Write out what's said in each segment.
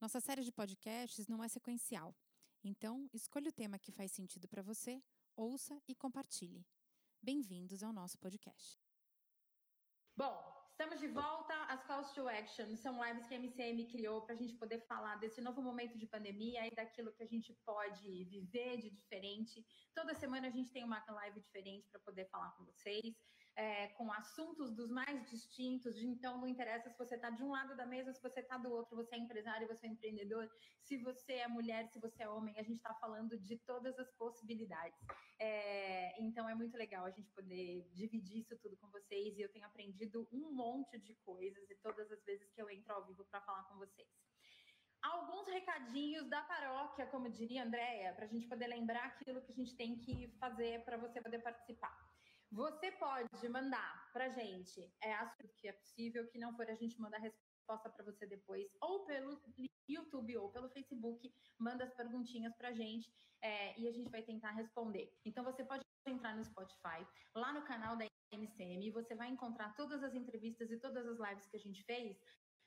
Nossa série de podcasts não é sequencial, então escolha o tema que faz sentido para você, ouça e compartilhe. Bem-vindos ao nosso podcast. Bom, estamos de volta. As Calls to Action são lives que a MCM criou para a gente poder falar desse novo momento de pandemia e daquilo que a gente pode viver de diferente. Toda semana a gente tem uma live diferente para poder falar com vocês, é, com assuntos dos mais distintos. Então, não interessa se você está de um lado da mesa, se você está do outro, você é empresário, você é empreendedor, se você é mulher, se você é homem, a gente está falando de todas as possibilidades. É, então, é muito legal a gente poder dividir isso tudo com vocês e eu tenho aprendido um monte de coisas e todas as vezes que eu entro ao vivo para falar com vocês. Alguns recadinhos da paróquia, como diria a para a gente poder lembrar aquilo que a gente tem que fazer para você poder participar. Você pode mandar para a gente, é assunto que é possível, que não for a gente mandar resposta para você depois, ou pelo YouTube ou pelo Facebook, manda as perguntinhas para a gente é, e a gente vai tentar responder. Então você pode entrar no Spotify, lá no canal da MCM, você vai encontrar todas as entrevistas e todas as lives que a gente fez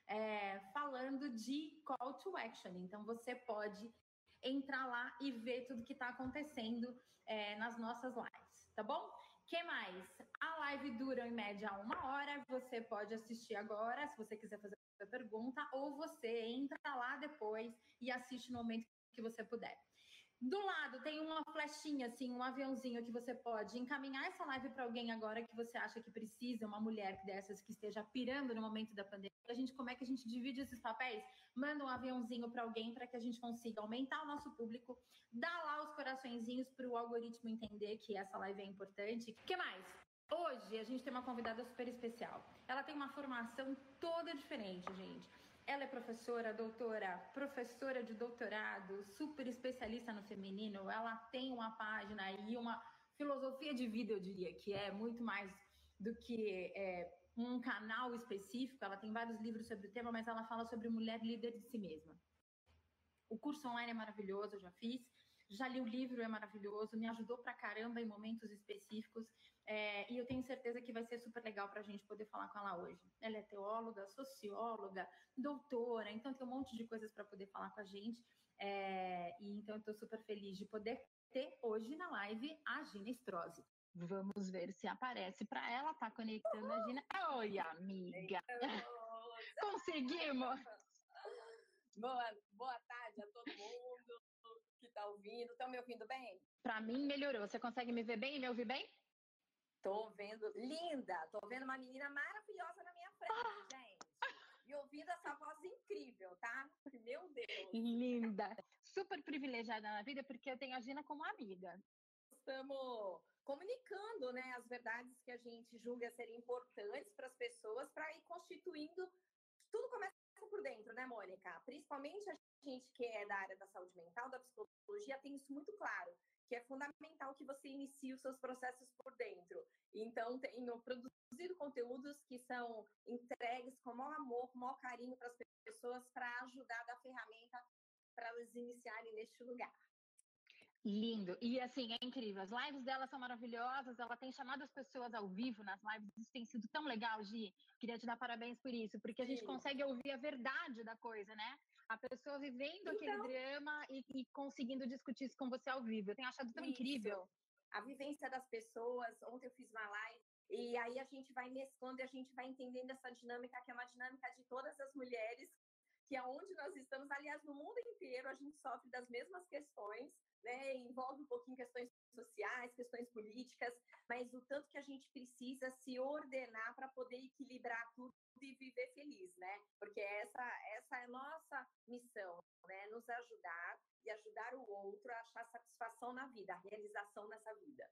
é, falando de call to action. Então você pode entrar lá e ver tudo que está acontecendo é, nas nossas lives, tá bom? Que mais? A live dura em média uma hora. Você pode assistir agora, se você quiser fazer a pergunta, ou você entra lá depois e assiste no momento que você puder. Do lado tem uma flechinha, assim, um aviãozinho que você pode encaminhar essa live para alguém agora que você acha que precisa, uma mulher dessas que esteja pirando no momento da pandemia. A gente, como é que a gente divide esses papéis? Manda um aviãozinho para alguém para que a gente consiga aumentar o nosso público, dar lá os coraçõezinhos para o algoritmo entender que essa live é importante. O que mais? Hoje a gente tem uma convidada super especial. Ela tem uma formação toda diferente, gente. Ela é professora, doutora, professora de doutorado, super especialista no feminino. Ela tem uma página e uma filosofia de vida, eu diria, que é muito mais do que é, um canal específico. Ela tem vários livros sobre o tema, mas ela fala sobre mulher líder de si mesma. O curso online é maravilhoso, eu já fiz. Já li o livro, é maravilhoso, me ajudou pra caramba em momentos específicos. É, e eu tenho certeza que vai ser super legal para a gente poder falar com ela hoje. Ela é teóloga, socióloga, doutora, então tem um monte de coisas para poder falar com a gente. É, e então eu estou super feliz de poder ter hoje na live a Gina Strozzi. Vamos ver se aparece para ela, tá conectando Uhul. a Gina. Oi, amiga! Conseguimos! Boa, boa tarde a todo mundo que está ouvindo. Estão me ouvindo bem? Para mim, melhorou. Você consegue me ver bem e me ouvir bem? Tô vendo, linda! Tô vendo uma menina maravilhosa na minha frente, ah! gente. E ouvindo essa voz incrível, tá? Meu Deus! Linda! Super privilegiada na vida porque eu tenho a Gina como amiga. Estamos comunicando, né, as verdades que a gente julga serem importantes para as pessoas para ir constituindo. Tudo começa por dentro, né, Mônica? Principalmente a gente que é da área da saúde mental, da psicologia, tem isso muito claro, que é fundamental que você inicie os seus processos por dentro. Então, tenho produzido conteúdos que são entregues com maior amor, com maior carinho para as pessoas, para ajudar a dar ferramenta para elas iniciarem neste lugar. Lindo. E assim, é incrível. As lives dela são maravilhosas. Ela tem chamado as pessoas ao vivo nas lives. Isso tem sido tão legal, Gi. Queria te dar parabéns por isso, porque a gente consegue ouvir a verdade da coisa, né? A pessoa vivendo então, aquele drama e, e, conseguindo discutir isso com você ao vivo. Eu tenho achado tão isso. incrível. A vivência das pessoas. Ontem eu fiz uma live e aí a gente vai mesclando e a gente vai entendendo essa dinâmica, que é uma dinâmica de todas as mulheres que é onde nós estamos, aliás, no mundo inteiro a gente sofre das mesmas questões, né? Envolve um pouquinho questões sociais, questões políticas, mas o tanto que a gente precisa se ordenar para poder equilibrar tudo e viver feliz, né? Porque essa essa é a nossa missão, né? Nos ajudar e ajudar o outro a achar satisfação na vida, a realização nessa vida.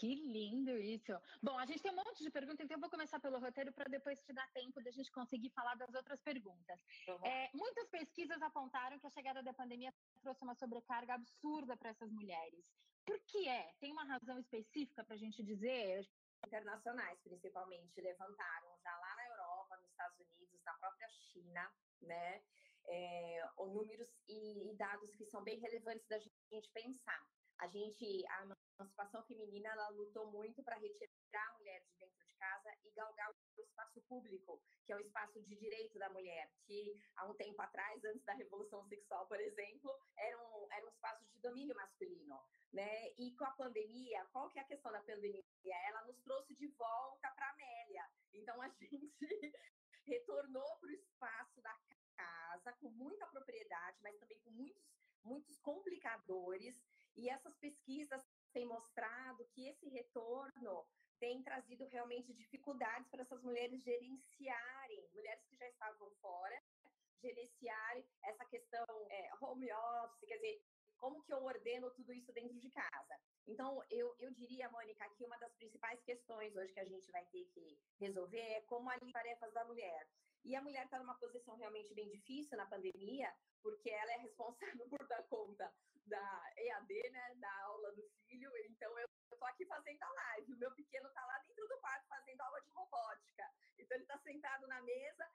Que lindo isso. Bom, a gente tem um monte de perguntas, então eu vou começar pelo roteiro para depois te dar tempo da gente conseguir falar das outras perguntas. É, muitas pesquisas apontaram que a chegada da pandemia trouxe uma sobrecarga absurda para essas mulheres. Por que é? Tem uma razão específica para a gente dizer? Internacionais, principalmente, levantaram já lá na Europa, nos Estados Unidos, na própria China, né? É, números e, e dados que são bem relevantes da gente pensar. A gente, a emancipação feminina, ela lutou muito para retirar a mulher de dentro de casa e galgar o espaço público, que é o espaço de direito da mulher, que há um tempo atrás, antes da Revolução Sexual, por exemplo, era um, era um espaço de domínio masculino. Né? E com a pandemia, qual que é a questão da pandemia? Ela nos trouxe de volta para a Amélia. Então, a gente retornou para o espaço da casa com muita propriedade, mas também com muitos, muitos complicadores. E essas pesquisas têm mostrado que esse retorno tem trazido realmente dificuldades para essas mulheres gerenciarem, mulheres que já estavam fora, gerenciarem essa questão é, home office, quer dizer, como que eu ordeno tudo isso dentro de casa? Então, eu, eu diria, Mônica, que uma das principais questões hoje que a gente vai ter que resolver é como ali tarefas da mulher. E a mulher está numa posição realmente bem difícil na pandemia, porque ela é responsável por dar conta da EAD, né, da aula do filho. Então, eu estou aqui fazendo a live. O meu pequeno está lá dentro do quarto fazendo aula de robótica. Então, ele está sentado na mesa,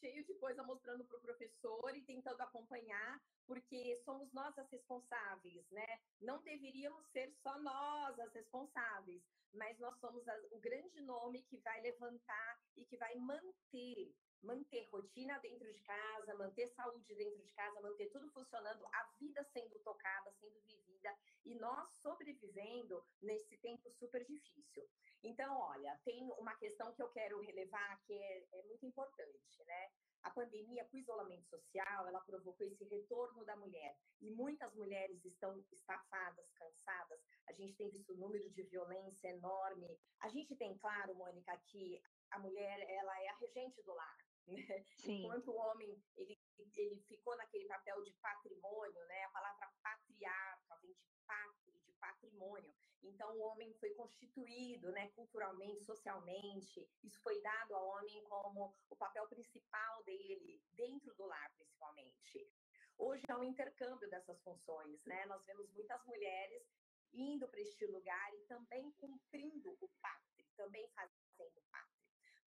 cheio de coisa mostrando para o professor e tentando acompanhar, porque somos nós as responsáveis, né? Não deveríamos ser só nós as responsáveis, mas nós somos o grande nome que vai levantar e que vai manter manter rotina dentro de casa, manter saúde dentro de casa, manter tudo funcionando, a vida sendo tocada, sendo vivida e nós sobrevivendo nesse tempo super difícil. Então, olha, tem uma questão que eu quero relevar que é, é muito importante, né? A pandemia, com o isolamento social, ela provocou esse retorno da mulher. E muitas mulheres estão estafadas, cansadas. A gente tem visto um número de violência enorme. A gente tem claro, Mônica, que a mulher ela é a regente do lar. Né? Enquanto o homem ele, ele ficou naquele papel de patrimônio, né? A palavra patriarca vem de pátria, de patrimônio. Então o homem foi constituído, né, culturalmente, socialmente. Isso foi dado ao homem como o papel principal dele dentro do lar, principalmente. Hoje é um intercâmbio dessas funções, né? Nós vemos muitas mulheres indo para este lugar e também cumprindo o pátrio, também fazendo pátrio.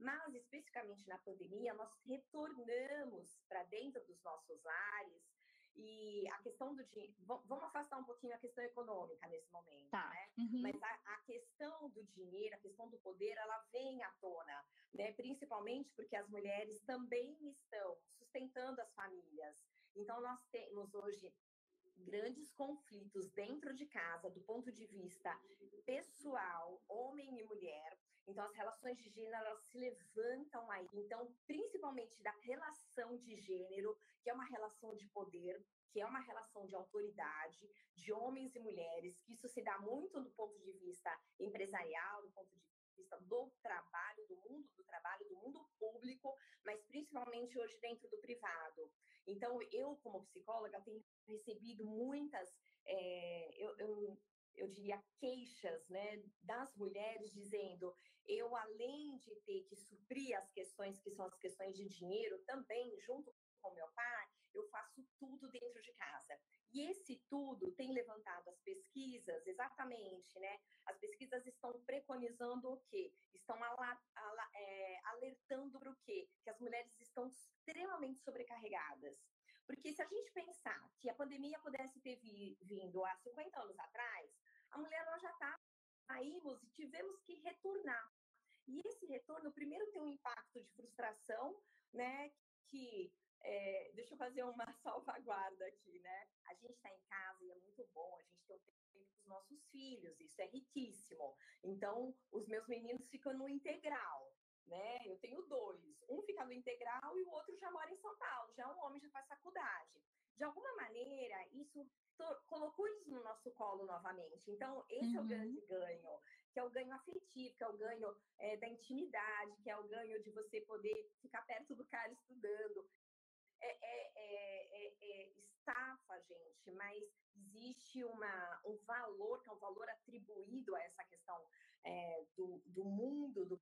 Mas, especificamente na pandemia, nós retornamos para dentro dos nossos lares e a questão do dinheiro. Vamos afastar um pouquinho a questão econômica nesse momento, tá. né? Uhum. Mas a, a, questão do dinheiro, a questão do poder, ela vem à tona, né? Principalmente porque as mulheres também estão sustentando as famílias. Então, nós temos hoje grandes conflitos dentro de casa, do ponto de vista pessoal, homem e mulher, então, as relações de gênero elas se levantam aí. Então, principalmente da relação de gênero, que é uma relação de poder, que é uma relação de autoridade, de homens e mulheres, que isso se dá muito do ponto de vista empresarial, do ponto de vista do trabalho, do mundo do trabalho, do mundo público, mas principalmente hoje dentro do privado. Então, eu, como psicóloga, tenho recebido muitas. É, eu, eu eu diria, queixas né, das mulheres dizendo: eu, além de ter que suprir as questões que são as questões de dinheiro, também, junto com meu pai, eu faço tudo dentro de casa. E esse tudo tem levantado as pesquisas, exatamente, né? As pesquisas estão preconizando o quê? Estão ala, ala, é, alertando para o quê? Que as mulheres estão extremamente sobrecarregadas. Porque se a gente pensar que a pandemia pudesse ter vi, vindo há 50 anos atrás, a mulher ela já está, saímos e tivemos que retornar. E esse retorno, primeiro, tem um impacto de frustração, né? Que é, deixa eu fazer uma salvaguarda aqui, né? A gente está em casa e é muito bom, a gente tem um tempo com os nossos filhos, isso é riquíssimo. Então, os meus meninos ficam no integral, né? Eu tenho dois, um fica no integral e o outro já mora em São Paulo, já é um homem, já faz faculdade. De alguma maneira, isso colocou isso no nosso colo novamente. Então, esse uhum. é o grande uhum. ganho, que é o ganho afetivo, que é o ganho é, da intimidade, que é o ganho de você poder ficar perto do cara estudando. É, é, é, é estafa, gente, mas existe uma, um valor, que é um valor atribuído a essa questão é, do, do mundo, do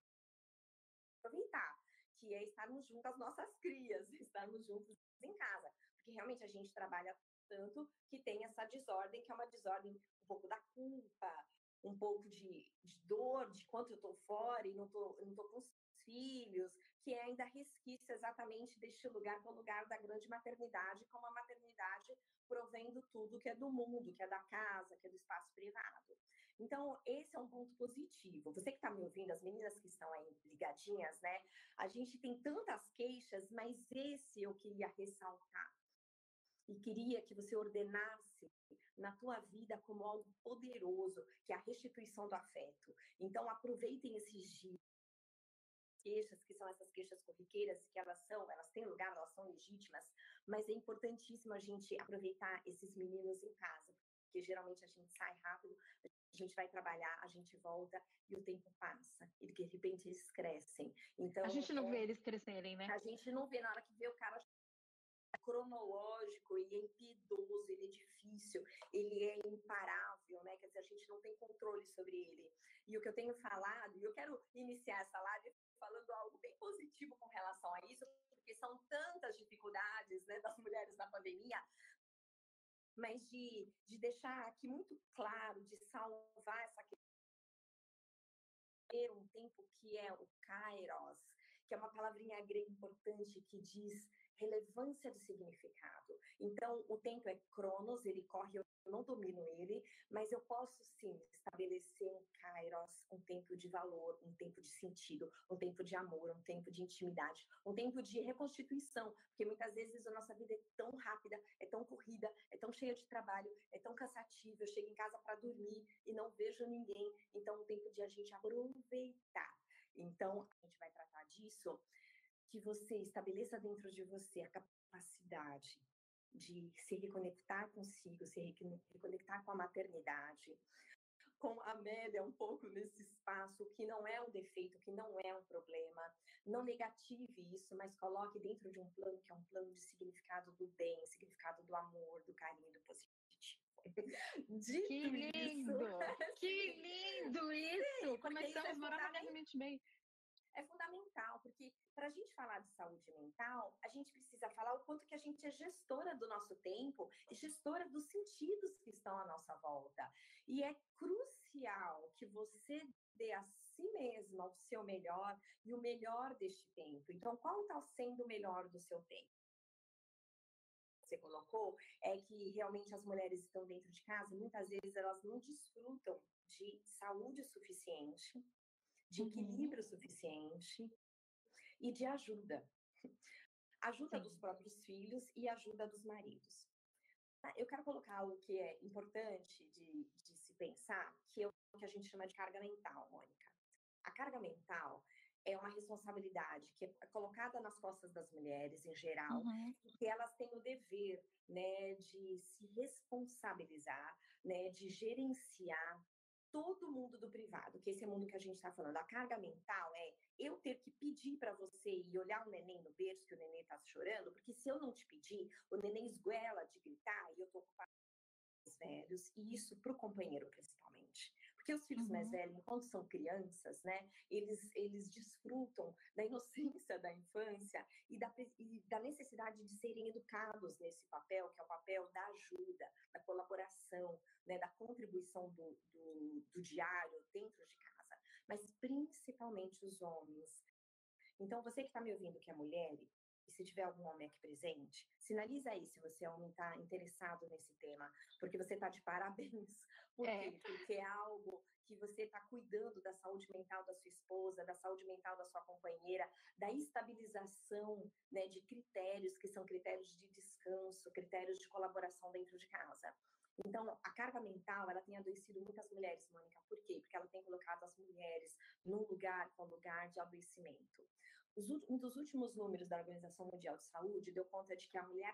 aproveitar, que é estarmos juntos às nossas crias, estarmos juntos em casa, porque realmente a gente trabalha tanto que tem essa desordem, que é uma desordem um pouco da culpa, um pouco de, de dor, de quanto eu estou fora e não estou não tô com os filhos, que é ainda resquício exatamente deste lugar, que é o lugar da grande maternidade, como a maternidade provendo tudo que é do mundo, que é da casa, que é do espaço privado. Então, esse é um ponto positivo. Você que está me ouvindo, as meninas que estão aí ligadinhas, né? A gente tem tantas queixas, mas esse eu queria ressaltar. E queria que você ordenasse na tua vida como algo poderoso, que é a restituição do afeto. Então, aproveitem esses dias queixas, que são essas queixas corriqueiras, que elas são, elas têm lugar, elas são legítimas, mas é importantíssimo a gente aproveitar esses meninos em casa, porque geralmente a gente sai rápido, a gente vai trabalhar, a gente volta e o tempo passa, e de repente eles crescem. Então, a gente não é, vê eles crescerem, né? A gente não vê na hora que vê o cara cronológico, ele é impiedoso, ele é difícil, ele é imparável, né? Quer dizer, a gente não tem controle sobre ele. E o que eu tenho falado, e eu quero iniciar essa live falando algo bem positivo com relação a isso, porque são tantas dificuldades né, das mulheres na pandemia, mas de, de deixar aqui muito claro, de salvar essa questão um tempo que é o kairos, que é uma palavrinha grega importante que diz relevância do significado. Então, o tempo é cronos, ele corre, eu não domino ele, mas eu posso sim estabelecer um kairos, um tempo de valor, um tempo de sentido, um tempo de amor, um tempo de intimidade, um tempo de reconstituição, porque muitas vezes a nossa vida é tão rápida, é tão corrida, é tão cheia de trabalho, é tão cansativa, eu chego em casa para dormir e não vejo ninguém, então um tempo de a gente aproveitar. Então, a gente vai tratar disso que você estabeleça dentro de você a capacidade de se reconectar consigo, se reconectar com a maternidade, com a Amélia um pouco nesse espaço, que não é um defeito, que não é um problema. Não negative isso, mas coloque dentro de um plano que é um plano de significado do bem, significado do amor, do carinho, do positivo. Dito que lindo! Isso. Que lindo isso! Sim, Começamos é maravilhosamente bem é fundamental, porque para a gente falar de saúde mental, a gente precisa falar o quanto que a gente é gestora do nosso tempo gestora dos sentidos que estão à nossa volta. E é crucial que você dê a si mesma o seu melhor e o melhor deste tempo. Então, qual está sendo o melhor do seu tempo? Você colocou é que realmente as mulheres estão dentro de casa, muitas vezes elas não desfrutam de saúde suficiente de uhum. equilíbrio uhum. suficiente e de ajuda. Ajuda Sim. dos próprios filhos e ajuda dos maridos. Ah, eu quero colocar algo que é importante de, de se pensar, que é o que a gente chama de carga mental, Mônica. A carga mental é uma responsabilidade que é colocada nas costas das mulheres em geral, uhum. que elas têm o dever né, de se responsabilizar, né, de gerenciar todo mundo do privado, que esse é o mundo que a gente está falando. A carga mental é eu ter que pedir para você e olhar o neném no berço que o neném está chorando, porque se eu não te pedir, o neném esguela de gritar e eu estou com os velhos, e isso para o companheiro. Porque os filhos uhum. mais velhos, enquanto são crianças, né, eles, eles desfrutam da inocência da infância e da, e da necessidade de serem educados nesse papel, que é o papel da ajuda, da colaboração, né, da contribuição do, do, do diário dentro de casa, mas principalmente os homens. Então, você que está me ouvindo, que é mulher, e se tiver algum homem aqui presente, sinaliza aí se você homem está interessado nesse tema, porque você está de parabéns. Por é. Porque é algo que você está cuidando da saúde mental da sua esposa, da saúde mental da sua companheira, da estabilização né, de critérios que são critérios de descanso, critérios de colaboração dentro de casa. Então, a carga mental, ela tem adoecido muitas mulheres, Mônica. Por quê? Porque ela tem colocado as mulheres num lugar com lugar de adoecimento. Um dos últimos números da Organização Mundial de Saúde deu conta de que a mulher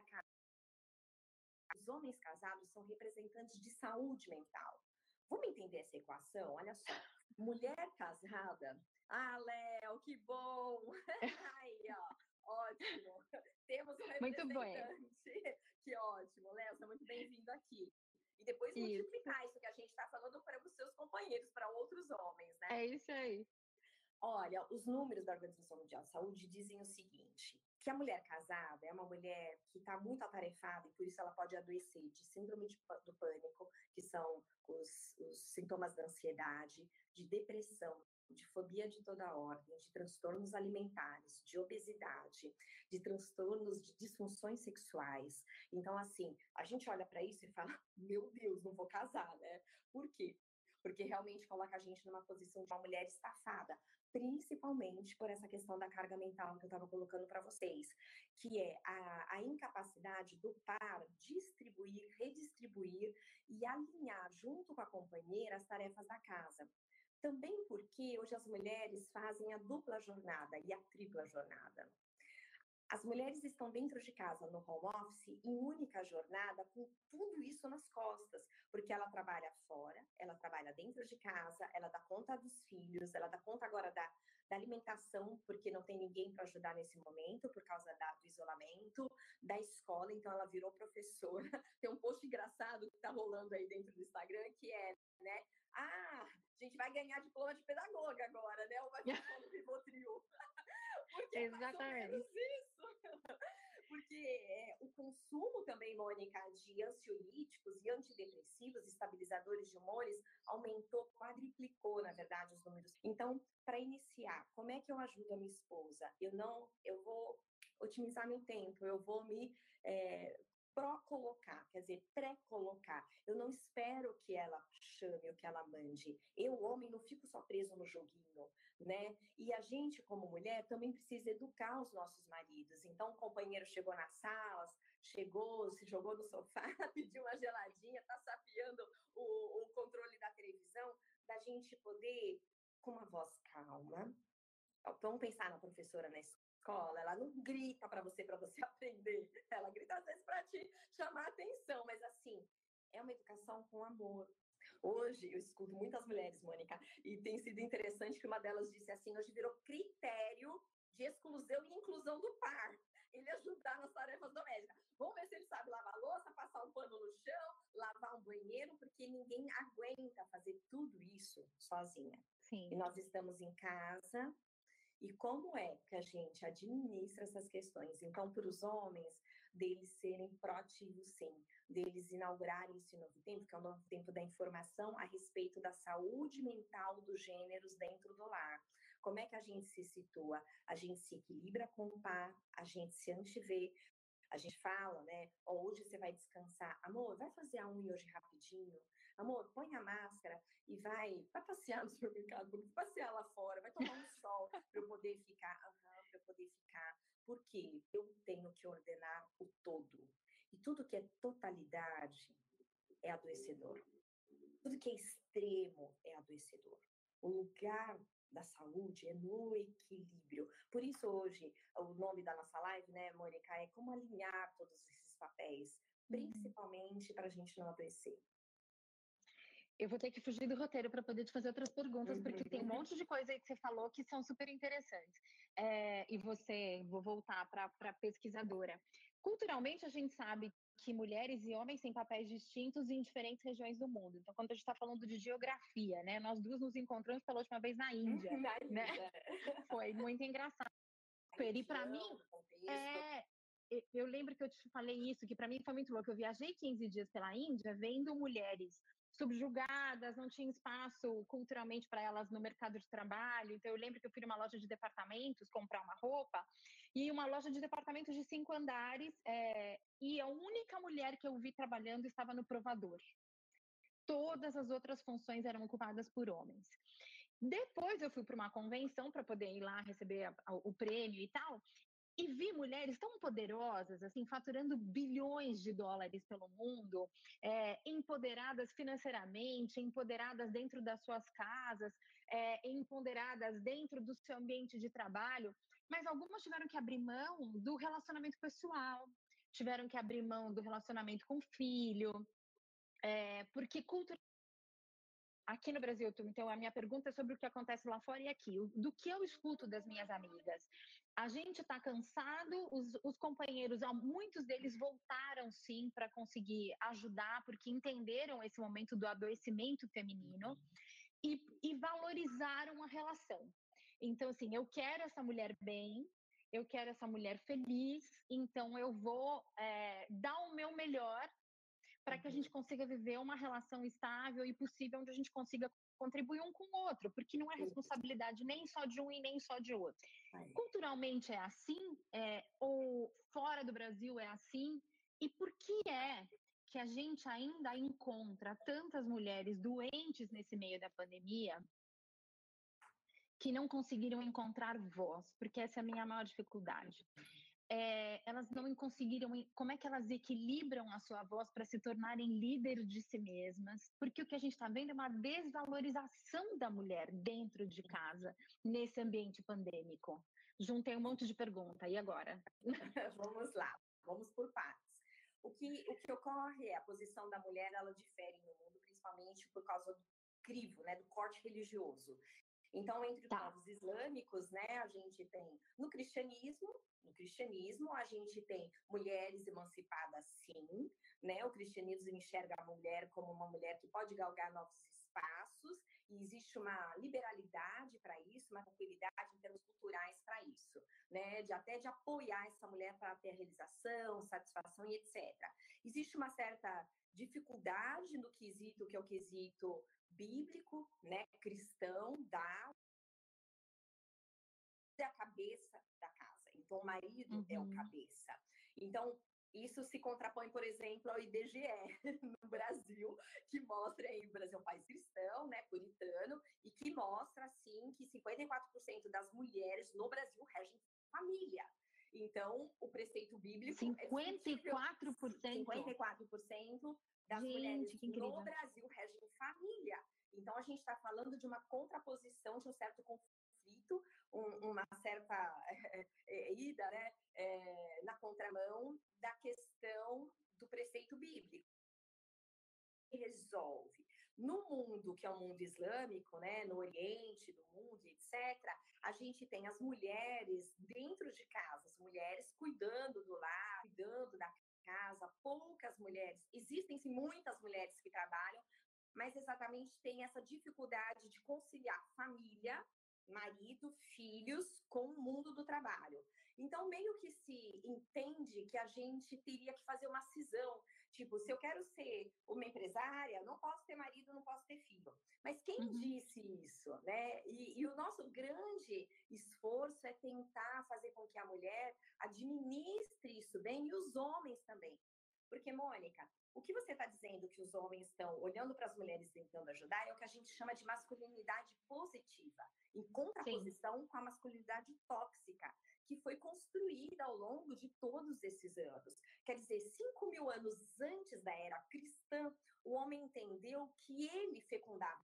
os homens casados são representantes de saúde mental. Vamos entender essa equação? Olha só. Mulher casada. Ah, Léo, que bom! Aí, ó, ótimo. Temos um representante Que ótimo, Léo, seja muito bem-vindo aqui. E depois isso. multiplicar isso que a gente está falando para os seus companheiros, para outros homens, né? É isso aí. Olha, os números da Organização Mundial de Saúde dizem o seguinte: que a mulher casada é uma mulher que está muito atarefada e por isso ela pode adoecer de síndrome de, do pânico, que são os, os sintomas da ansiedade, de depressão, de fobia de toda ordem, de transtornos alimentares, de obesidade, de transtornos de disfunções sexuais. Então, assim, a gente olha para isso e fala: meu Deus, não vou casar, né? Por quê? Porque realmente coloca a gente numa posição de uma mulher estafada, principalmente por essa questão da carga mental que eu estava colocando para vocês, que é a, a incapacidade do par distribuir, redistribuir e alinhar junto com a companheira as tarefas da casa. Também porque hoje as mulheres fazem a dupla jornada e a tripla jornada. As mulheres estão dentro de casa no home office em única jornada com tudo isso nas costas, porque ela trabalha fora, ela trabalha dentro de casa, ela dá conta dos filhos, ela dá conta agora da, da alimentação, porque não tem ninguém para ajudar nesse momento por causa da, do isolamento, da escola, então ela virou professora. Tem um post engraçado que está rolando aí dentro do Instagram que é, né? Ah, a gente vai ganhar diploma de pedagoga agora, né? Ou vai ficar no Exatamente. Isso. Porque é, o consumo também, Mônica, de ansiolíticos e antidepressivos, estabilizadores de humores, aumentou, quadriplicou, na verdade, os números. Então, para iniciar, como é que eu ajudo a minha esposa? Eu não, eu vou otimizar meu tempo, eu vou me é, pró-colocar, quer dizer, pré-colocar. Eu não espero que ela chame ou que ela mande. Eu, homem, não fico só preso no joguinho, né? E a gente, como mulher, também precisa educar os nossos maridos. Então, o companheiro chegou na sala, chegou, se jogou no sofá, pediu uma geladinha, tá sapeando o, o controle da televisão, da gente poder, com uma voz calma, vamos pensar na professora na escola, escola, ela não grita para você para você aprender, ela grita às vezes para te chamar atenção, mas assim, é uma educação com amor. Hoje eu escuto muitas mulheres, Mônica, e tem sido interessante que uma delas disse assim: hoje virou critério de exclusão e inclusão do par. Ele ajudar nas tarefas domésticas. Vamos ver se ele sabe lavar louça, passar um pano no chão, lavar um banheiro, porque ninguém aguenta fazer tudo isso sozinha. Sim. E nós estamos em casa, e como é que a gente administra essas questões? Então, para os homens, deles serem proativos, sim, deles inaugurarem esse novo tempo, que é o novo tempo da informação a respeito da saúde mental dos gêneros dentro do lar. Como é que a gente se situa? A gente se equilibra com o par, a gente se antevê, a gente fala, né? hoje você vai descansar. Amor, vai fazer a unha hoje rapidinho? Amor, põe a máscara e vai, vai passear no supermercado, vai passear lá fora, vai tomar um sol para eu poder ficar, uhum, para eu poder ficar. Porque eu tenho que ordenar o todo. E tudo que é totalidade é adoecedor. Tudo que é extremo é adoecedor. O lugar da saúde é no equilíbrio. Por isso, hoje, o nome da nossa live, né, Mônica, é como alinhar todos esses papéis, uhum. principalmente para a gente não adoecer. Eu vou ter que fugir do roteiro para poder te fazer outras perguntas, porque tem um uhum. monte de coisa aí que você falou que são super interessantes. É, e você, vou voltar para a pesquisadora. Culturalmente, a gente sabe que mulheres e homens têm papéis distintos em diferentes regiões do mundo. Então, quando a gente está falando de geografia, né? Nós duas nos encontramos pela última vez na Índia. na né? Foi muito engraçado. E para mim, é, eu lembro que eu te falei isso, que para mim foi muito louco. Eu viajei 15 dias pela Índia vendo mulheres subjugadas, não tinha espaço culturalmente para elas no mercado de trabalho. Então, eu lembro que eu fui numa loja de departamentos comprar uma roupa, e uma loja de departamentos de cinco andares, é, e a única mulher que eu vi trabalhando estava no provador. Todas as outras funções eram ocupadas por homens. Depois eu fui para uma convenção para poder ir lá receber a, a, o prêmio e tal, e vi mulheres tão poderosas, assim, faturando bilhões de dólares pelo mundo, é, empoderadas financeiramente, empoderadas dentro das suas casas, é, empoderadas dentro do seu ambiente de trabalho, mas algumas tiveram que abrir mão do relacionamento pessoal, tiveram que abrir mão do relacionamento com o filho, é, porque cultura aqui no Brasil, então a minha pergunta é sobre o que acontece lá fora e aqui. Do que eu escuto das minhas amigas? A gente está cansado, os, os, companheiros, muitos deles voltaram sim para conseguir ajudar, porque entenderam esse momento do adoecimento feminino e, e valorizaram a relação. Então, assim, eu quero essa mulher bem, eu quero essa mulher feliz, então eu vou é, dar o meu melhor para que a gente consiga viver uma relação estável e possível, onde a gente consiga contribuir um com o outro, porque não é responsabilidade nem só de um e nem só de outro. Culturalmente é assim, é, ou fora do Brasil é assim, e por que é que a gente ainda encontra tantas mulheres doentes nesse meio da pandemia que não conseguiram encontrar voz, porque essa é a minha maior dificuldade é, elas não conseguiram. Como é que elas equilibram a sua voz para se tornarem líderes de si mesmas? Porque o que a gente está vendo é uma desvalorização da mulher dentro de casa, nesse ambiente pandêmico. Juntei um monte de pergunta, e agora? vamos lá, vamos por partes. O que, o que ocorre é a posição da mulher, ela difere no mundo, principalmente por causa do crivo, né, do corte religioso. Então, entre os tá. povos islâmicos, né, a gente tem no cristianismo no cristianismo, a gente tem mulheres emancipadas, sim, né? O cristianismo enxerga a mulher como uma mulher que pode galgar novos existe uma liberalidade para isso, uma tranquilidade em termos culturais para isso, né? De até de apoiar essa mulher para ter realização, satisfação e etc. Existe uma certa dificuldade no quesito que é o quesito bíblico, né, cristão, da a cabeça então, o marido uhum. é o uhum. cabeça. Então, isso se contrapõe, por exemplo, ao IBGE no Brasil, que mostra aí, o Brasil é um país cristão, né, puritano, e que mostra, assim, que 54% das mulheres no Brasil regem família. Então, o preceito bíblico 54%? É 54% das gente, mulheres no Brasil regem família. Então, a gente está falando de uma contraposição, de um certo conflito um, uma certa é, é, ida né, é, na contramão da questão do preceito bíblico. Resolve. No mundo que é o mundo islâmico, né, no Oriente do mundo, etc., a gente tem as mulheres dentro de casa, as mulheres cuidando do lar, cuidando da casa, poucas mulheres. Existem sim muitas mulheres que trabalham, mas exatamente tem essa dificuldade de conciliar família marido, filhos com o mundo do trabalho. Então, meio que se entende que a gente teria que fazer uma cisão. Tipo, se eu quero ser uma empresária, não posso ter marido, não posso ter filho. Mas quem uhum. disse isso, né? E, e, o nosso grande esforço é tentar fazer com que a mulher administre isso bem e os homens também. Porque, Mônica, o que você está dizendo que os homens estão olhando para as mulheres tentando ajudar é o que a gente chama de masculinidade positiva, em contraposição Sim. com a masculinidade tóxica, que foi construída ao longo de todos esses anos. Quer dizer, cinco mil anos antes da era cristã, o homem entendeu que ele fecundava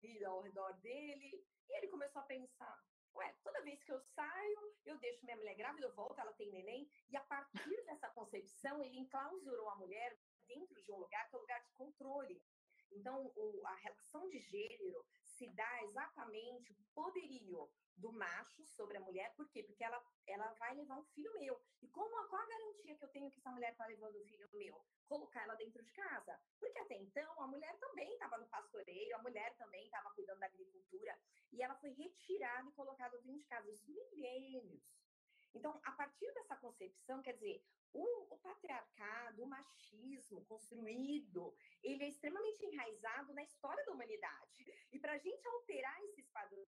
vida ao redor dele, e ele começou a pensar: Ué, toda vez que eu saio, eu deixo minha mulher grávida, eu volto, ela tem neném. E a partir dessa concepção, ele enclausurou a mulher dentro de um lugar que é um lugar de controle. Então, o, a relação de gênero se dá exatamente o poderio do macho sobre a mulher, por quê? Porque ela, ela vai levar um filho meu. E como, qual a garantia que eu tenho que essa mulher está levando um filho meu? Colocar ela dentro de casa. Porque até então a mulher também estava no pastoreio, a mulher também estava cuidando da agricultura, e ela foi retirada e colocada dentro de casa. Isso milênios. Então, a partir dessa concepção, quer dizer, o, o, patriarcado, o machismo construído, ele é extremamente enraizado na história da humanidade. E para a gente alterar esses padrões,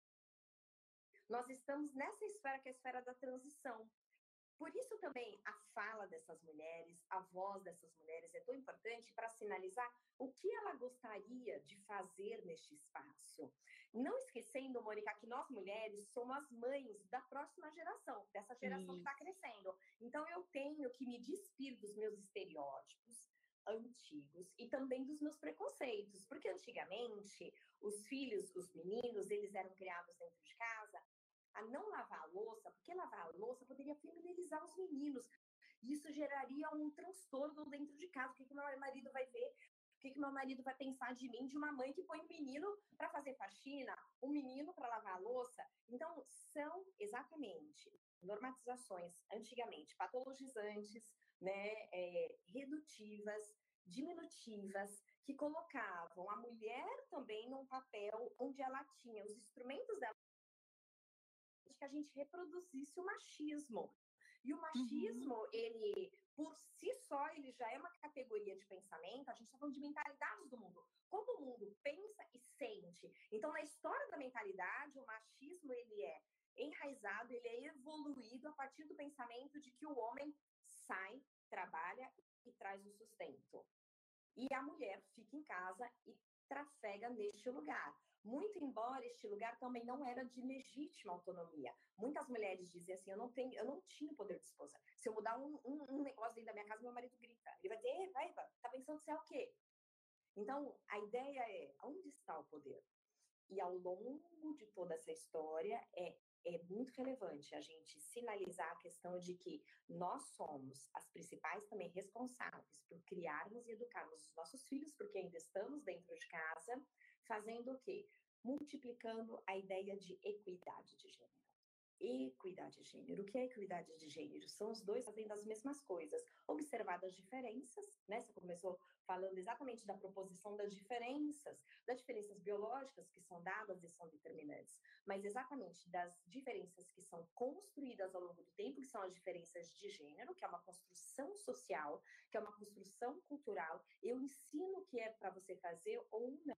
nós estamos nessa esfera que é a esfera da transição. Por isso também a fala dessas mulheres, a voz dessas mulheres é tão importante para sinalizar o que ela gostaria de fazer neste espaço. Não esquecendo, Mônica, que nós mulheres somos as mães da próxima geração, dessa geração que está crescendo. Então eu tenho que me despir dos meus estereótipos antigos e também dos meus preconceitos, porque antigamente os filhos, os meninos, eles eram criados dentro de casa a não lavar a louça, porque lavar a louça poderia feminilizar os meninos. Isso geraria um transtorno dentro de casa. O que, que meu marido vai ver? O que, que meu marido vai pensar de mim, de uma mãe que põe um menino para fazer faxina, um menino para lavar a louça? Então, são exatamente normatizações antigamente patologizantes, né, é, redutivas, diminutivas, que colocavam a mulher também num papel onde ela tinha os instrumentos dela que a gente reproduzisse o machismo. E o uhum. machismo, uhum. ele, por si só, ele já é uma categoria de pensamento, a gente está falando de mentalidades do mundo. Como o mundo pensa e sente. Então, na história da mentalidade, o machismo, ele é enraizado, ele é evoluído a partir do pensamento de que o homem sai, trabalha e traz o sustento. E a mulher fica em casa e trafega neste lugar. Muito embora este lugar também não era de legítima autonomia. Muitas mulheres diziam assim: eu não tenho, eu não tinha poder de esposa. Se eu mudar um, um, um negócio dentro da minha casa, meu marido grita. Ele vai dizer, vai, vai, tá pensando que é o quê? Então, a ideia é, onde está o poder? E ao longo de toda essa história, é, é muito relevante a gente sinalizar a questão de que nós somos as principais também responsáveis por criarmos e educarmos os nossos filhos, porque ainda estamos dentro de casa, fazendo o quê? Multiplicando a ideia de equidade de gênero. Equidade de gênero. O que é equidade de gênero? São os dois fazendo as mesmas coisas, observadas as diferenças, né? Você começou falando exatamente da proposição das diferenças, das diferenças biológicas que são dadas e são determinantes, mas exatamente das diferenças que são construídas ao longo do tempo, que são as diferenças de gênero, que é uma construção social, que é uma construção cultural. Eu ensino o que é para você fazer ou não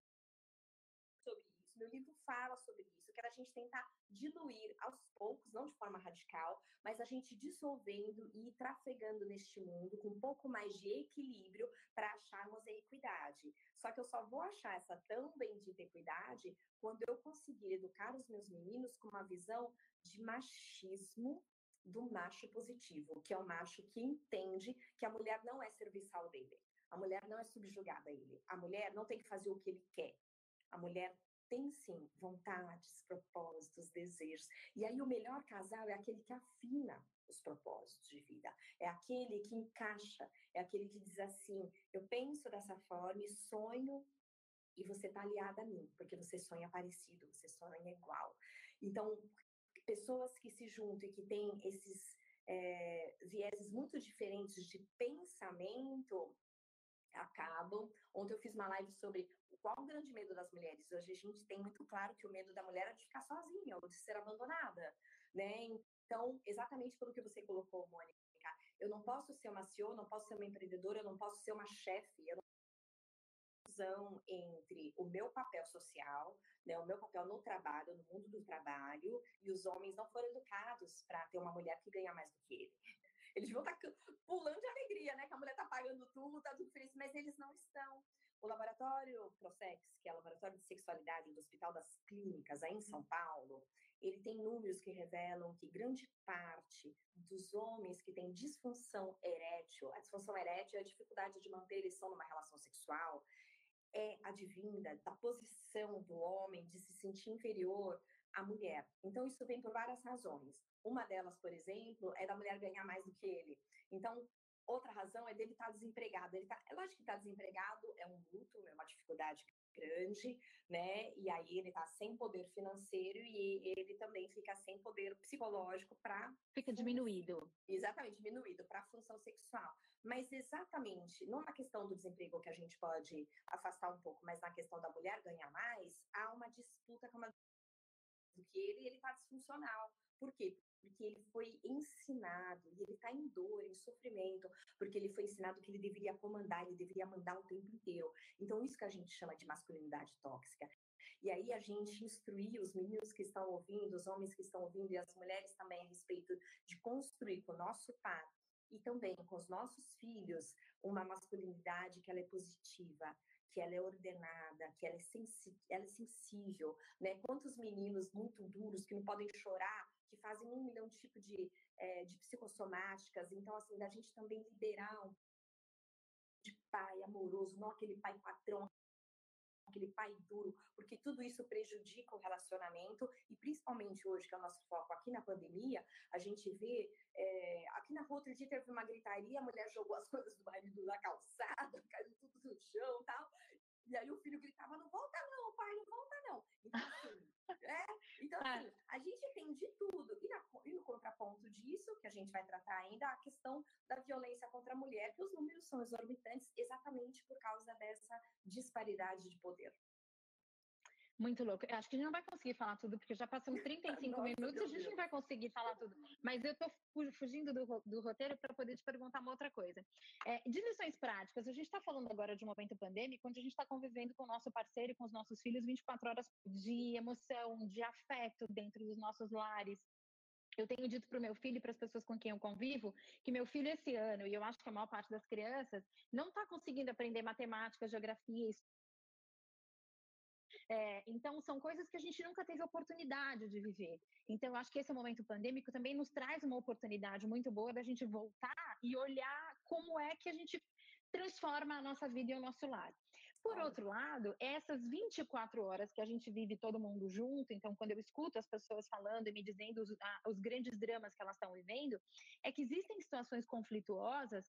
sobre meu livro fala sobre isso, que era a gente tentar diluir aos poucos, não de forma radical, mas a gente dissolvendo e trafegando neste mundo com um pouco mais de equilíbrio para acharmos a equidade. Só que eu só vou achar essa tão bendita equidade quando eu conseguir educar os meus meninos com uma visão de machismo do macho positivo, que é o macho que entende que a mulher não é serviçal dele. A mulher não é subjugada a ele. A mulher não tem que fazer o que ele quer. A mulher tem sim vontades, propósitos, desejos. E aí o melhor casal é aquele que afina os propósitos de vida. É aquele que encaixa, é aquele que diz assim: eu penso dessa forma e sonho e você está aliada a mim, porque você sonha parecido, você sonha igual. Então, pessoas que se juntam e que têm esses é, vieses muito diferentes de pensamento acabam. Ontem eu fiz uma live sobre qual o grande medo das mulheres? Hoje a gente tem muito claro que o medo da mulher é de ficar sozinha ou de ser abandonada, né? Então, exatamente pelo que você colocou, Mônica, eu não posso ser uma CEO, não posso ser uma empreendedora, eu não posso ser uma chefe, eu não entre o meu papel social, né, o meu papel no trabalho, no mundo do trabalho, e os homens não foram educados para ter uma mulher que ganha mais do que ele. Eles vão estar tá pulando de alegria, né? Que a mulher está pagando tudo, está tudo feliz, mas eles não estão. O laboratório Prosex, que é o laboratório de sexualidade do Hospital das Clínicas, aí em São Paulo, ele tem números que revelam que grande parte dos homens que têm disfunção erétil, a disfunção erétil é a dificuldade de manter ereção numa relação sexual, é advinda da posição do homem de se sentir inferior à mulher. Então, isso vem por várias razões. Uma delas, por exemplo, é da mulher ganhar mais do que ele. Então, Outra razão é dele estar tá desempregado. Ele tá, é lógico que estar tá desempregado é um luto, é uma dificuldade grande, né? E aí ele está sem poder financeiro e ele também fica sem poder psicológico para fica diminuído. Exatamente, diminuído para a função sexual. Mas exatamente, não na questão do desemprego que a gente pode afastar um pouco, mas na questão da mulher ganhar mais, há uma disputa com uma do que ele, e ele está disfuncional. Por quê? Porque ele foi ensinado, e ele está em dor, em sofrimento, porque ele foi ensinado que ele deveria comandar, ele deveria mandar o tempo inteiro. Então, isso que a gente chama de masculinidade tóxica. E aí a gente instruir os meninos que estão ouvindo, os homens que estão ouvindo e as mulheres também a respeito de construir com o nosso pai e também com os nossos filhos uma masculinidade que ela é positiva, que ela é ordenada, que ela é, ela é sensível, né? Quantos meninos muito duros que não podem chorar que fazem um milhão de tipos de, é, de psicossomáticas. Então, assim, da gente também liberar um de pai amoroso, não aquele pai patrão, aquele pai duro, porque tudo isso prejudica o relacionamento e principalmente hoje, que é o nosso foco aqui na pandemia, a gente vê, é, aqui na rua outro dia teve uma gritaria, a mulher jogou as coisas do marido na calçada, caiu tudo, chão tal. E aí o filho gritava, não volta não, pai, não volta não. Então, assim, é, então, é. assim, a gente tem de tudo. E, na, e, no contraponto disso, que a gente vai tratar ainda, a questão da violência contra a mulher, que os números são exorbitantes exatamente por causa dessa disparidade de poder. Muito louco. Eu acho que a gente não vai conseguir falar tudo, porque já passamos 35 Nossa, minutos e a gente não vai conseguir falar tudo. Mas eu estou fugindo do, do roteiro para poder te perguntar uma outra coisa. É, de lições práticas, a gente está falando agora de um momento pandêmico, onde a gente está convivendo com o nosso parceiro e com os nossos filhos 24 horas de emoção, de afeto dentro dos nossos lares. Eu tenho dito para o meu filho e para as pessoas com quem eu convivo que meu filho esse ano, e eu acho que a maior parte das crianças, não está conseguindo aprender matemática, geografia, é, então, são coisas que a gente nunca teve oportunidade de viver. Então, eu acho que esse momento pandêmico também nos traz uma oportunidade muito boa da gente voltar e olhar como é que a gente transforma a nossa vida e o nosso lar. Por outro lado, essas 24 horas que a gente vive todo mundo junto, então quando eu escuto as pessoas falando e me dizendo os, ah, os grandes dramas que elas estão vivendo, é que existem situações conflituosas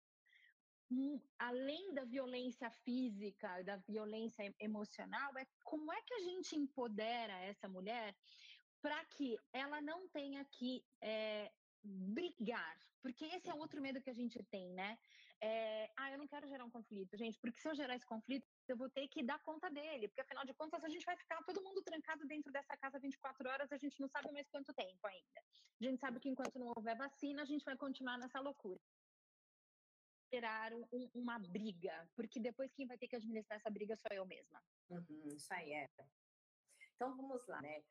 além da violência física, da violência emocional, é como é que a gente empodera essa mulher para que ela não tenha que é, brigar, porque esse é outro medo que a gente tem, né? É, ah, eu não quero gerar um conflito, gente, porque se eu gerar esse conflito, eu vou ter que dar conta dele, porque afinal de contas a gente vai ficar todo mundo trancado dentro dessa casa 24 horas, a gente não sabe mais quanto tempo ainda. A gente sabe que enquanto não houver vacina, a gente vai continuar nessa loucura gerar um, uma briga, porque depois quem vai ter que administrar essa briga sou eu mesma. Uhum, isso aí é. Então vamos lá, né?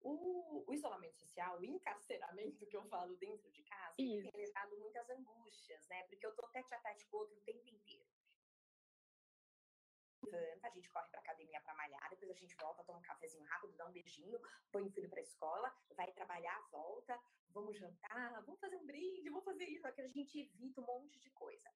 O, o, isolamento social, o encarceramento que eu falo dentro de casa, tem levado muitas angústias, né? Porque eu tô tete a tete com o outro o tempo inteiro. Levanta, a gente corre pra academia para malhar, depois a gente volta, toma um cafezinho rápido, dá um beijinho, põe o filho pra escola, vai trabalhar, volta, vamos jantar, vamos fazer um brinde, vamos fazer isso, aquilo a gente evita um monte de coisa.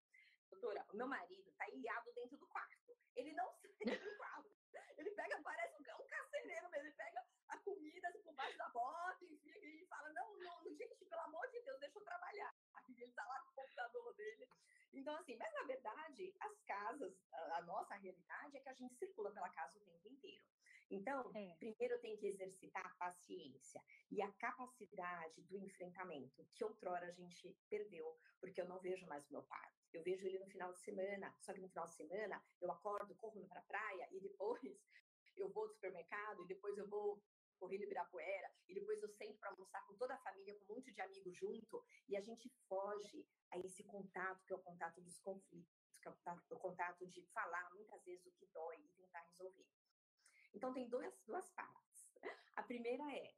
Doutora, o meu marido tá ilhado dentro do quarto. Ele não sai do quarto. Ele pega, parece um, um carcereiro mesmo, ele pega a comida assim, por baixo da bota, enfim, e fala, não, não, gente, pelo amor de Deus, deixa eu trabalhar. E ele tá lá com o computador dele. Então, assim, mas na verdade, as casas, a, a nossa realidade é que a gente circula pela casa o tempo inteiro. Então, é. primeiro tem que exercitar a paciência e a capacidade do enfrentamento, que outrora a gente perdeu, porque eu não vejo mais o meu pai. Eu vejo ele no final de semana, só que no final de semana eu acordo, corro para a praia e depois eu vou ao supermercado e depois eu vou correr no Ibirapuera e depois eu sento para almoçar com toda a família, com um monte de amigos junto e a gente foge a esse contato que é o contato dos conflitos, que é o contato de falar muitas vezes o que dói e tentar resolver. Então, tem duas, duas partes. A primeira é: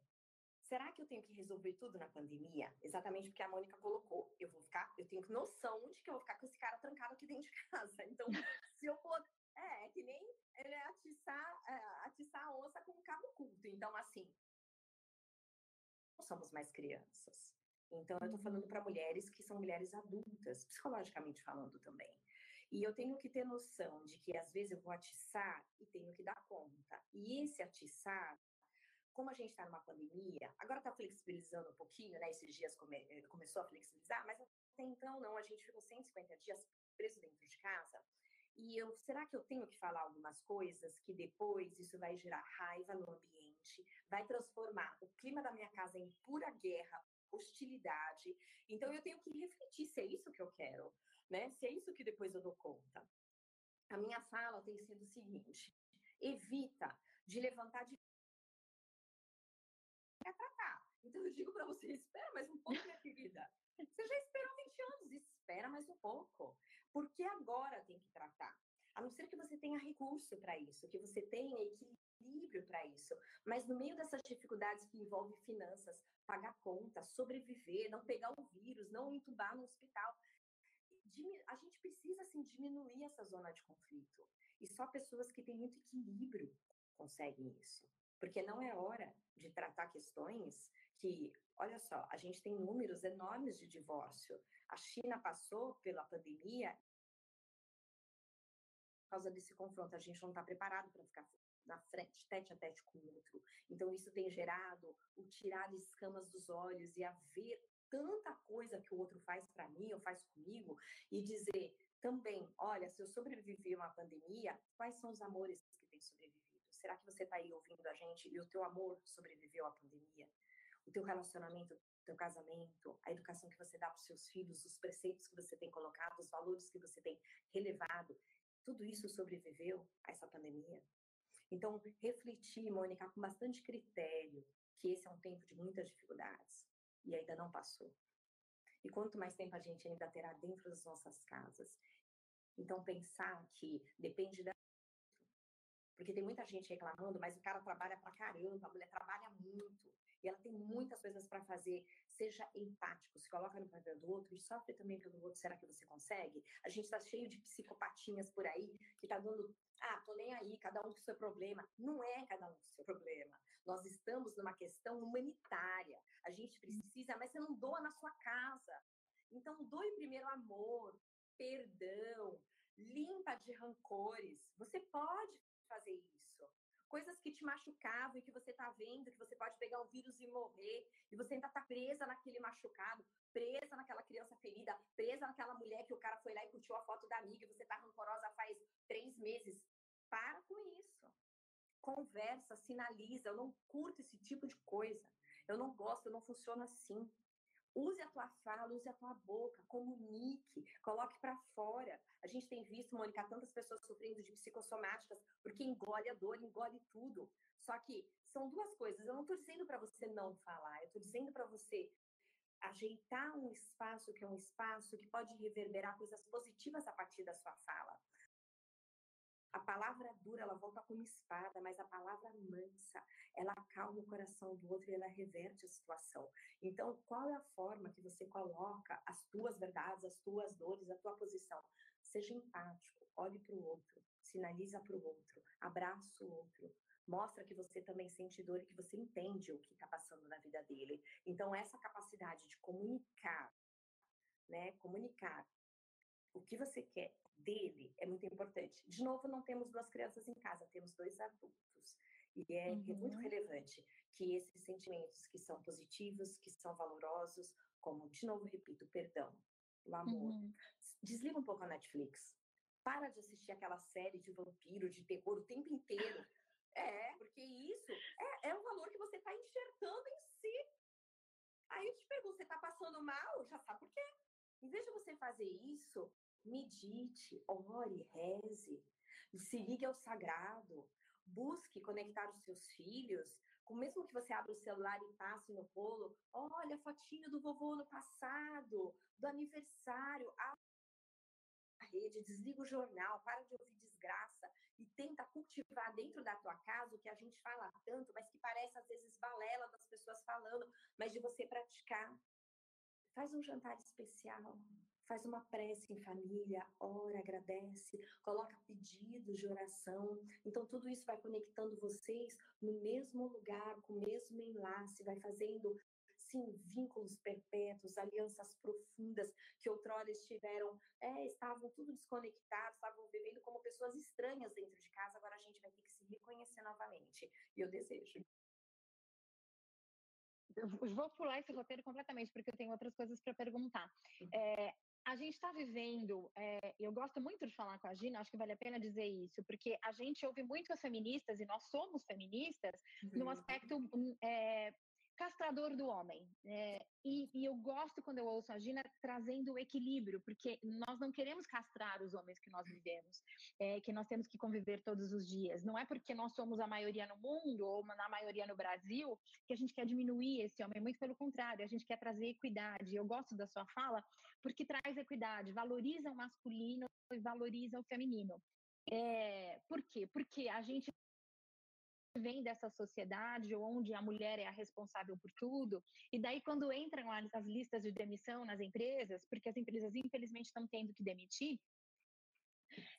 será que eu tenho que resolver tudo na pandemia? Exatamente porque a Mônica colocou. Eu vou ficar, eu tenho noção de que eu vou ficar com esse cara trancado aqui dentro de casa. Então, se eu for. É, é que nem ele é atiçar, atiçar a onça com um cabo curto. Então, assim, não somos mais crianças. Então, eu estou falando uhum. para mulheres que são mulheres adultas, psicologicamente falando também. E eu tenho que ter noção de que às vezes eu vou atiçar e tenho que dar conta. E esse atiçar, como a gente está numa pandemia, agora está flexibilizando um pouquinho, né? Esses dias come, eh, começou a flexibilizar, mas até então não, a gente ficou 150 dias preso dentro de casa. E eu, será que eu tenho que falar algumas coisas que depois isso vai gerar raiva no ambiente, vai transformar o clima da minha casa em pura guerra, hostilidade. Então eu tenho que refletir se é isso que eu quero né? Se é isso que depois eu dou conta. A minha fala tem sido o seguinte: evita de levantar de tratar. Então eu digo para você, espera mais um pouco, minha querida. Você já esperou 20 anos, espera mais um pouco. Porque agora tem que tratar. A não ser que você tenha recurso para isso, que você tenha equilíbrio para isso. Mas no meio dessas dificuldades que envolvem finanças, pagar conta, sobreviver, não pegar o vírus, não entubar no hospital, a gente precisa assim, diminuir essa zona de conflito. E só pessoas que têm muito equilíbrio conseguem isso. Porque não é hora de tratar questões que, olha só, a gente tem números enormes de divórcio. A China passou pela pandemia por causa desse confronto. A gente não está preparado para ficar na frente, tete a tete com o outro. Então, isso tem gerado o tirar escamas dos olhos e a ver tanta coisa que o outro faz para mim ou faz comigo e dizer também, olha, se eu sobrevivi a uma pandemia, quais são os amores que têm sobrevivido? Será que você está aí ouvindo a gente e o teu amor sobreviveu à pandemia? O teu relacionamento, o teu casamento, a educação que você dá para os seus filhos, os preceitos que você tem colocado, os valores que você tem relevado, tudo isso sobreviveu a essa pandemia? Então, refletir, Mônica, com bastante critério, que esse é um tempo de muitas dificuldades e ainda não passou. E quanto mais tempo a gente ainda terá dentro das nossas casas. Então, pensar que depende da. Porque tem muita gente reclamando, mas o cara trabalha pra caramba, a mulher trabalha muito, e ela tem muitas coisas para fazer. Seja empático, se coloca no papel do outro e sofre também pelo outro. Será que você consegue? A gente está cheio de psicopatinhas por aí que tá dando. Ah, tô nem aí, cada um com o seu problema. Não é cada um com o seu problema. Nós estamos numa questão humanitária. A gente precisa, mas você não doa na sua casa. Então, doe primeiro amor, perdão, limpa de rancores. Você pode fazer isso coisas que te machucavam e que você está vendo que você pode pegar o vírus e morrer, e você ainda está presa naquele machucado, presa naquela criança ferida, presa naquela mulher que o cara foi lá e curtiu a foto da amiga e você está rancorosa faz três meses. Para com isso. Conversa, sinaliza. Eu não curto esse tipo de coisa. Eu não gosto, eu não funciono assim. Use a tua fala, use a tua boca, comunique, coloque para fora. A gente tem visto, Mônica, tantas pessoas sofrendo de psicossomáticas porque engole a dor, engole tudo. Só que são duas coisas. Eu não estou dizendo para você não falar, eu estou dizendo para você ajeitar um espaço que é um espaço que pode reverberar coisas positivas a partir da sua fala. A palavra dura, ela volta como espada, mas a palavra mansa, ela acalma o coração do outro e ela reverte a situação. Então, qual é a forma que você coloca as tuas verdades, as tuas dores, a tua posição? Seja empático, olhe para o outro, sinaliza para o outro, abraça o outro, mostra que você também sente dor e que você entende o que está passando na vida dele. Então, essa capacidade de comunicar, né, comunicar o que você quer dele é muito importante. De novo, não temos duas crianças em casa, temos dois adultos. E é, uhum. muito relevante que esses sentimentos que são positivos, que são valorosos, como, de novo, repito, perdão, o amor. Uhum. Desliga um pouco a Netflix. Para de assistir aquela série de vampiro, de terror o tempo inteiro. É, porque isso é, é um valor que você está enxertando em si. Aí eu te pergunto, você está passando mal? Já sabe por quê? Em vez de você fazer isso, medite, ore, reze, se ligue ao sagrado, busque conectar os seus filhos, com mesmo que você abra o celular e passe no rolo, olha a fotinho do vovô no passado, do aniversário, a rede, desliga o jornal, para de ouvir desgraça e tenta cultivar dentro da tua casa o que a gente fala tanto, mas que parece às vezes balela das pessoas falando, mas de você praticar. Faz um jantar especial, faz uma prece em família, ora, agradece, coloca pedidos de oração. Então, tudo isso vai conectando vocês no mesmo lugar, com o mesmo enlace, vai fazendo sim, vínculos perpétuos, alianças profundas que outrora estiveram, é, estavam tudo desconectados, estavam vivendo como pessoas estranhas dentro de casa, agora a gente vai ter que se reconhecer novamente. E eu desejo. Eu vou pular esse roteiro completamente, porque eu tenho outras coisas para perguntar. Uhum. É, a gente está vivendo, é, eu gosto muito de falar com a Gina, acho que vale a pena dizer isso, porque a gente ouve muito as feministas, e nós somos feministas, uhum. no aspecto é, castrador do homem. É, e, e, eu gosto quando eu ouço a Gina trazendo o equilíbrio, porque nós não queremos castrar os homens que nós vivemos, é, que nós temos que conviver todos os dias. Não é porque nós somos a maioria no mundo ou na maioria no Brasil que a gente quer diminuir esse homem. Muito pelo contrário, a gente quer trazer equidade. Eu gosto da sua fala porque traz equidade, valoriza o masculino e valoriza o feminino. É, por quê? Porque a gente vem dessa sociedade onde a mulher é a responsável por tudo, e daí quando entram as listas de demissão nas empresas, porque as empresas infelizmente estão tendo que demitir,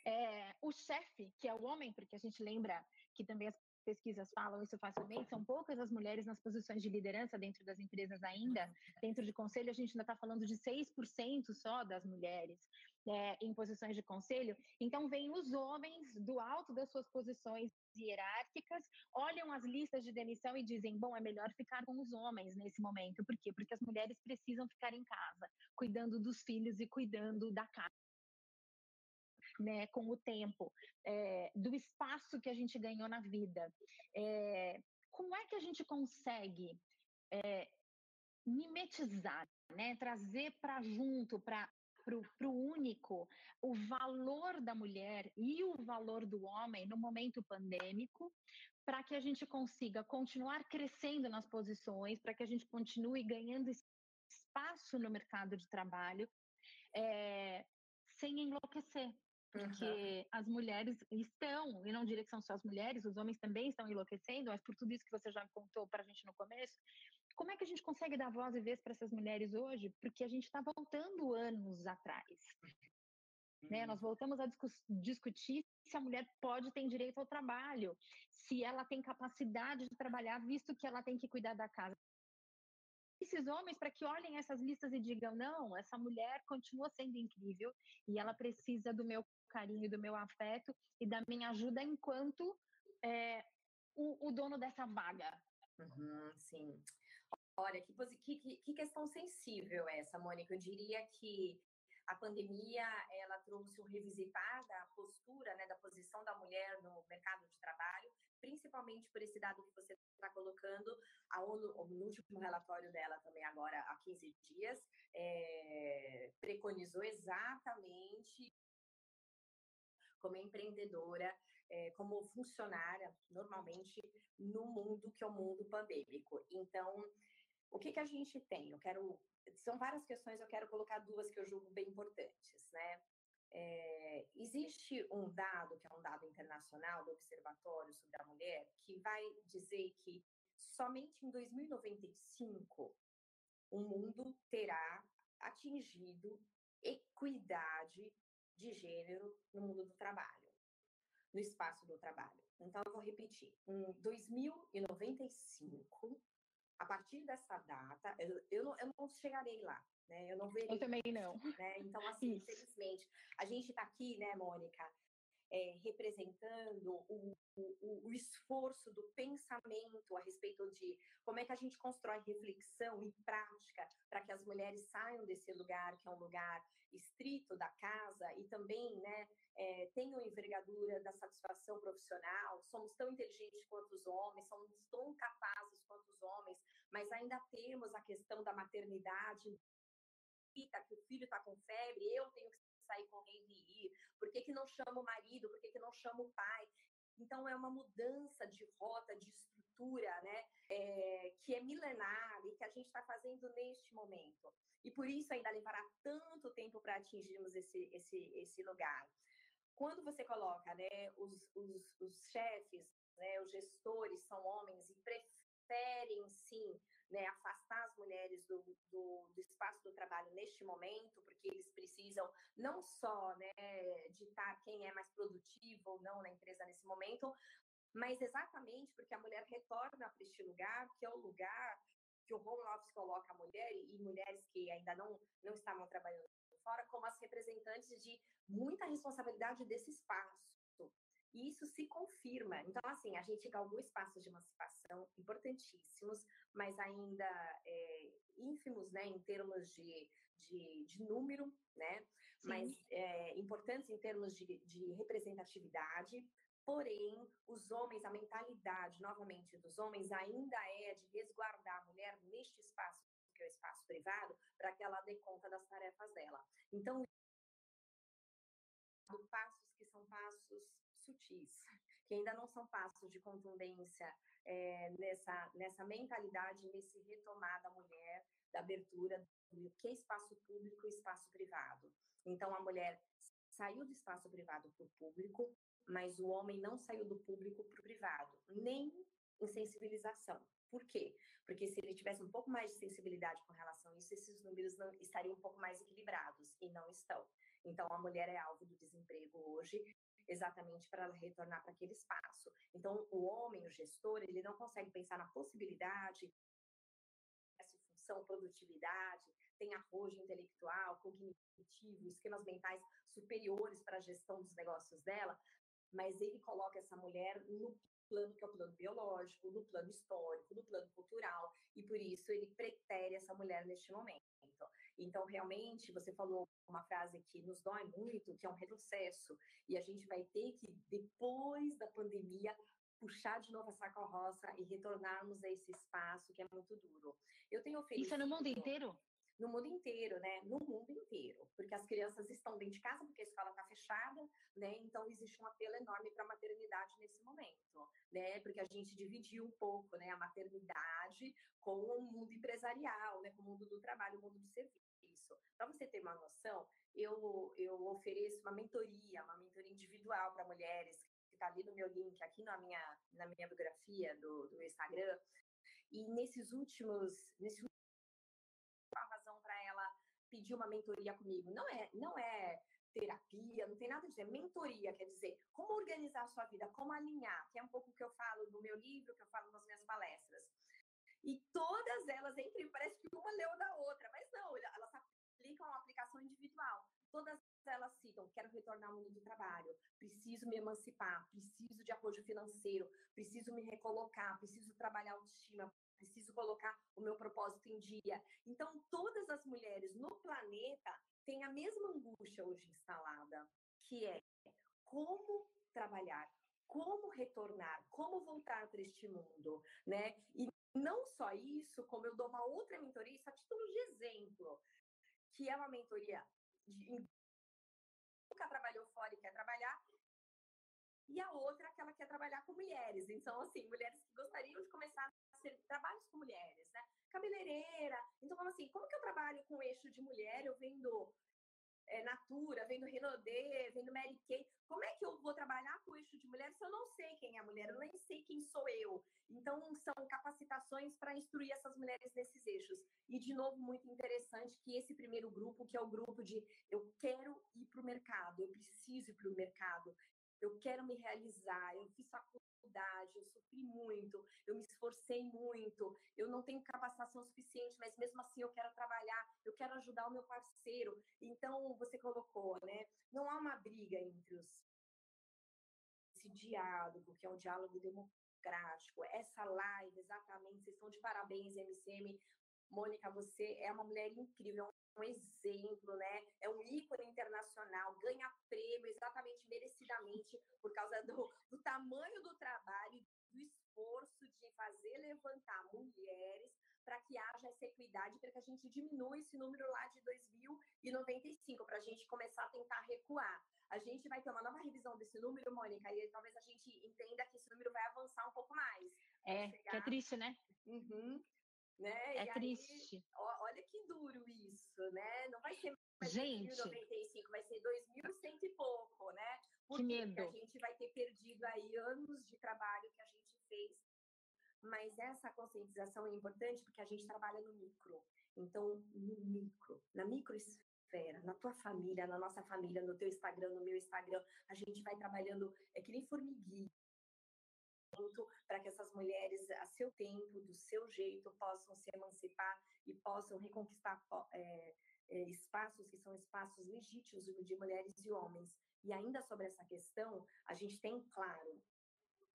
é, o chefe, que é o homem, porque a gente lembra que também as pesquisas falam isso facilmente, são poucas as mulheres nas posições de liderança dentro das empresas ainda. Dentro de conselho, a gente ainda está falando de 6% só das mulheres é, em posições de conselho. Então, vêm os homens do alto das suas posições hierárquicas, olham as listas de demissão e dizem: bom, é melhor ficar com os homens nesse momento. Por quê? Porque as mulheres precisam ficar em casa, cuidando dos filhos e cuidando da casa. né, com o tempo, é, do espaço que a gente ganhou na vida. É, como é que a gente consegue é, mimetizar, né, trazer para junto, para para o único o valor da mulher e o valor do homem no momento pandêmico, para que a gente consiga continuar crescendo nas posições, para que a gente continue ganhando espaço no mercado de trabalho, é, sem enlouquecer. Porque uhum. as mulheres estão, e não diria que são só as mulheres, os homens também estão enlouquecendo, mas por tudo isso que você já contou para a gente no começo, como é que a gente consegue dar voz e vez para essas mulheres hoje? Porque a gente está voltando anos atrás. Uhum. Né? Nós voltamos a discu discutir se a mulher pode ter direito ao trabalho, se ela tem capacidade de trabalhar, visto que ela tem que cuidar da casa esses homens para que olhem essas listas e digam: não, essa mulher continua sendo incrível e ela precisa do meu carinho, do meu afeto e da minha ajuda enquanto é, o, o, dono dessa vaga. Uhum, sim. Olha, que, que, que questão sensível essa, Mônica. Eu diria que a pandemia ela trouxe um revisitar da postura, né, da posição da mulher no mercado de trabalho, principalmente por esse dado que você está colocando. A ONU, no último relatório dela também agora há 15 dias, é, preconizou exatamente como empreendedora, é, como funcionária normalmente no mundo que é o mundo pandêmico. Então, o que, que a gente tem? Eu quero são várias questões, eu quero colocar duas que eu julgo bem importantes, né? É, existe um dado, que é um dado internacional do Observatório sobre a Mulher, que vai dizer que somente em 2095 o mundo terá atingido equidade de gênero no mundo do trabalho, no espaço do trabalho. Então, eu vou repetir: em 2095, a partir dessa data, eu, eu, não, eu não chegarei lá, né? Eu não verei. Eu também não. Né? Então, assim, Isso. infelizmente, a gente está aqui, né, Mônica, é, representando o, o, o, esforço do pensamento a respeito de como é que a gente constrói reflexão e prática para que as mulheres saiam desse lugar, que é um lugar estrito da casa, e também né, é, tenham envergadura da satisfação profissional, somos tão inteligentes quanto os homens, somos tão capazes quanto os homens, mas ainda temos a questão da maternidade, que o filho está com febre, eu tenho que sair correndo e ir, por que, que não chama o marido, por que, que não chama o pai? Então, é uma mudança de rota, de estrutura, né, é, que é milenar e que a gente está fazendo neste momento. E por isso ainda levará tanto tempo para atingirmos esse, esse, esse lugar. Quando você coloca né, os, os, os chefes, né, os gestores são homens e preferem, sim, né, mulheres do, do, do, espaço do trabalho neste momento, porque eles precisam não só né, ditar quem é mais produtivo ou não na empresa nesse momento, mas exatamente porque a mulher retorna para este lugar, que é o lugar que o home office coloca a mulher e mulheres que ainda não, não estavam trabalhando fora como as representantes de muita responsabilidade desse espaço. E isso se confirma. Então, assim, a gente galgou espaços de emancipação importantíssimos, mas ainda é, ínfimos, né, em termos de, de, de número, né, Sim. mas é, importantes em termos de, de representatividade. Porém, os homens, a mentalidade, novamente, dos homens ainda é de resguardar a mulher neste espaço que é o espaço privado, para que ela dê conta das tarefas dela. Então, passos que são passos sutis, que ainda não são passos de contundência é, nessa, nessa mentalidade, nesse retomar da mulher, da abertura do que é espaço público e espaço privado. Então, a mulher saiu do espaço privado para o público, mas o homem não saiu do público para o privado, nem em sensibilização. Por quê? Porque se ele tivesse um pouco mais de sensibilidade com relação a isso, esses números não, estariam um pouco mais equilibrados e não estão. Então, a mulher é alvo do desemprego hoje, exatamente para retornar para aquele espaço. Então, o homem, o gestor, ele não consegue pensar na possibilidade essa função, produtividade, tem arrojo intelectual, cognitivo, esquemas mentais superiores para a gestão dos negócios dela, mas ele coloca essa mulher no plano que é o plano biológico, no plano histórico, no plano cultural, e por isso ele pretere essa mulher neste momento. Então, realmente, você falou uma frase que nos dói muito, que é um retrocesso, e a gente vai ter que, depois da pandemia, puxar de novo essa carroça e retornarmos a esse espaço que é muito duro. Eu tenho oferecido... Isso é no mundo inteiro? no mundo inteiro, né? No mundo inteiro, porque as crianças estão dentro de casa, porque a escola está fechada, né? Então existe um apelo enorme para a maternidade nesse momento, né? Porque a gente dividiu um pouco, né, a maternidade com o mundo empresarial, né, com o mundo do trabalho, o mundo do serviço. Para você ter uma noção, eu eu ofereço uma mentoria, uma mentoria individual para mulheres que está ali no meu link, aqui na minha na minha biografia do, do Instagram. E nesses últimos, nesses pedir uma mentoria comigo. Não é, não é terapia, não tem nada disso, é mentoria, quer dizer, como organizar a sua vida, como alinhar, que é um pouco o que eu falo no meu livro, que eu falo nas minhas palestras. E todas elas, entre parece que uma leu da outra, mas não, elas aplicam uma aplicação individual. Todas elas citam, quero retornar ao mundo do trabalho, preciso me emancipar, preciso de apoio financeiro, preciso me recolocar, preciso trabalhar autoestima, preciso colocar o meu propósito em dia. Então, todas as mulheres no planeta têm a mesma angústia hoje instalada, que é como trabalhar, como retornar, como voltar para este mundo, né? E não só isso, como eu dou uma outra mentoria, isso a título de que é uma mentoria de nunca trabalhou fora e quer trabalhar, e a outra que ela quer trabalhar com mulheres. Então, assim, mulheres que gostariam de começar a ser trabalhos com mulheres, né? Cabeleireira. Então, assim, como que eu trabalho com eixo de mulher? Eu vendo é, Natura, vendo Renaudet, vendo Mary Kay. Como é que eu vou trabalhar com eixo de mulher se eu não sei quem é a mulher? Eu nem sei quem sou eu. Então, são capacitações para instruir essas mulheres nesses eixos. E, de novo, muito interessante que esse primeiro grupo, que é o grupo de eu quero ir para o mercado, eu preciso ir para o mercado, eu quero me realizar, eu fiz faculdade, eu sofri muito, eu me esforcei muito, eu não tenho capacitação suficiente, mas mesmo assim eu quero trabalhar, eu quero ajudar o meu parceiro. Então, você colocou, né? Não há uma briga entre os esse diálogo, que é um diálogo democrático, essa live, exatamente, vocês estão de parabéns, MCM. Mônica, você é uma mulher incrível, um exemplo, né? É um ícone internacional, ganha prêmio exatamente merecidamente por causa do, do tamanho do trabalho, do esforço de fazer levantar mulheres para que haja essa equidade, para que a gente diminua esse número lá de 2095, para a gente começar a tentar recuar. A gente vai ter uma nova revisão desse número, Mônica, e talvez a gente entenda que esse número vai avançar um pouco mais. É, que é triste, né? Uhum. Né? É e triste. Aí, olha que duro isso, né? Não vai ser mais gente. 2095, vai ser 2100 e pouco, né? Porque que medo. a gente vai ter perdido aí anos de trabalho que a gente fez. Mas essa conscientização é importante porque a gente trabalha no micro. Então, no micro, na microesfera, na tua família, na nossa família, no teu Instagram, no meu Instagram, a gente vai trabalhando, é que nem formiguinha, para que essas mulheres, a seu tempo, do seu jeito, possam se emancipar e possam reconquistar é, é, espaços que são espaços legítimos de mulheres e homens. E ainda sobre essa questão, a gente tem claro,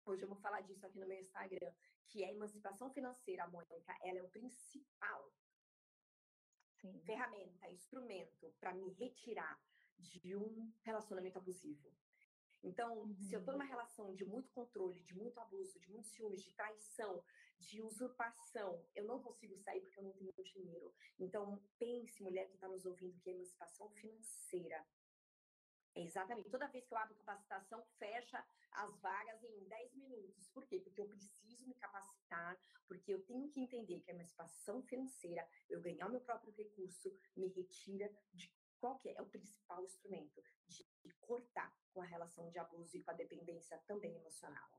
hoje eu vou falar disso aqui no meu Instagram, que a emancipação financeira, Mônica, ela é o principal Sim. ferramenta, instrumento para me retirar de um relacionamento abusivo. Então, uhum. se eu estou numa uhum. relação de muito controle, de muito abuso, de muitos ciúmes, de traição, de usurpação, eu não consigo sair porque eu não tenho dinheiro. Então, pense, mulher que está nos ouvindo, que é emancipação financeira. É exatamente. Toda vez que eu abro capacitação, fecha as vagas em 10 minutos. Por quê? Porque eu preciso me capacitar, porque eu tenho que entender que a emancipação financeira, eu ganhar o meu próprio recurso, me retira de qual que é? o principal instrumento de cortar com a relação de abuso e com a dependência também emocional.